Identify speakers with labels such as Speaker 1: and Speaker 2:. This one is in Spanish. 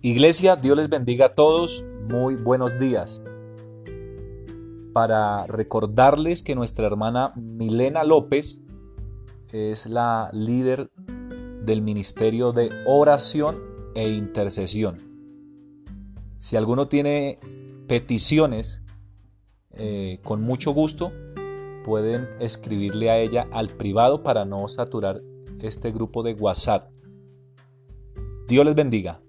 Speaker 1: Iglesia, Dios les bendiga a todos. Muy buenos días. Para recordarles que nuestra hermana Milena López es la líder del Ministerio de Oración e Intercesión. Si alguno tiene peticiones, eh, con mucho gusto pueden escribirle a ella al privado para no saturar este grupo de WhatsApp. Dios les bendiga.